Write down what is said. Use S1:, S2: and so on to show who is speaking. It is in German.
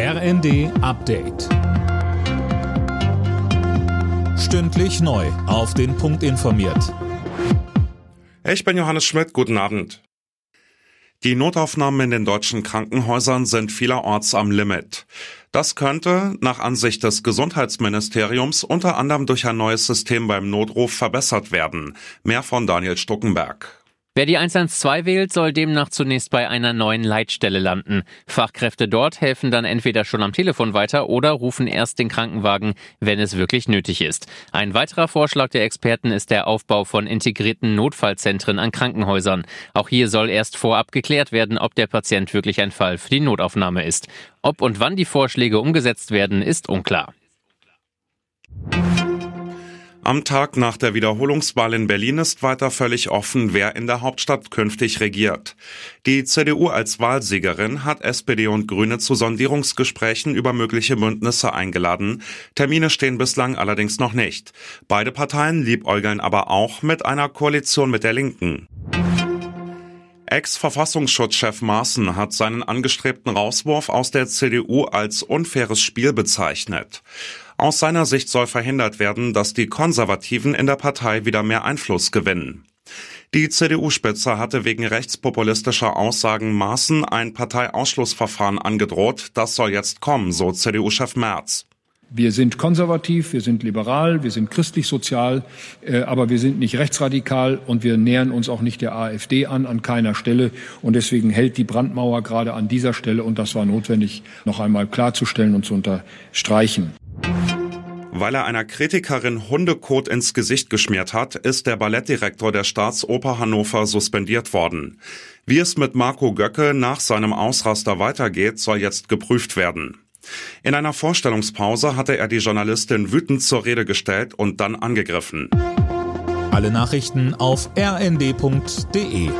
S1: RND Update. Stündlich neu. Auf den Punkt informiert.
S2: Ich bin Johannes Schmidt. Guten Abend. Die Notaufnahmen in den deutschen Krankenhäusern sind vielerorts am Limit. Das könnte, nach Ansicht des Gesundheitsministeriums, unter anderem durch ein neues System beim Notruf verbessert werden. Mehr von Daniel Stuckenberg.
S3: Wer die 112 wählt, soll demnach zunächst bei einer neuen Leitstelle landen. Fachkräfte dort helfen dann entweder schon am Telefon weiter oder rufen erst den Krankenwagen, wenn es wirklich nötig ist. Ein weiterer Vorschlag der Experten ist der Aufbau von integrierten Notfallzentren an Krankenhäusern. Auch hier soll erst vorab geklärt werden, ob der Patient wirklich ein Fall für die Notaufnahme ist. Ob und wann die Vorschläge umgesetzt werden, ist unklar.
S2: Am Tag nach der Wiederholungswahl in Berlin ist weiter völlig offen, wer in der Hauptstadt künftig regiert. Die CDU als Wahlsiegerin hat SPD und Grüne zu Sondierungsgesprächen über mögliche Bündnisse eingeladen. Termine stehen bislang allerdings noch nicht. Beide Parteien liebäugeln aber auch mit einer Koalition mit der Linken. Ex-Verfassungsschutzchef Maaßen hat seinen angestrebten Rauswurf aus der CDU als unfaires Spiel bezeichnet. Aus seiner Sicht soll verhindert werden, dass die Konservativen in der Partei wieder mehr Einfluss gewinnen. Die CDU-Spitze hatte wegen rechtspopulistischer Aussagen Maaßen ein Parteiausschlussverfahren angedroht. Das soll jetzt kommen, so CDU-Chef Merz.
S4: Wir sind konservativ, wir sind liberal, wir sind christlich-sozial, äh, aber wir sind nicht rechtsradikal und wir nähern uns auch nicht der AfD an, an keiner Stelle. Und deswegen hält die Brandmauer gerade an dieser Stelle, und das war notwendig, noch einmal klarzustellen und zu unterstreichen.
S2: Weil er einer Kritikerin Hundekot ins Gesicht geschmiert hat, ist der Ballettdirektor der Staatsoper Hannover suspendiert worden. Wie es mit Marco Göcke nach seinem Ausraster weitergeht, soll jetzt geprüft werden. In einer Vorstellungspause hatte er die Journalistin wütend zur Rede gestellt und dann angegriffen.
S1: Alle Nachrichten auf rnd.de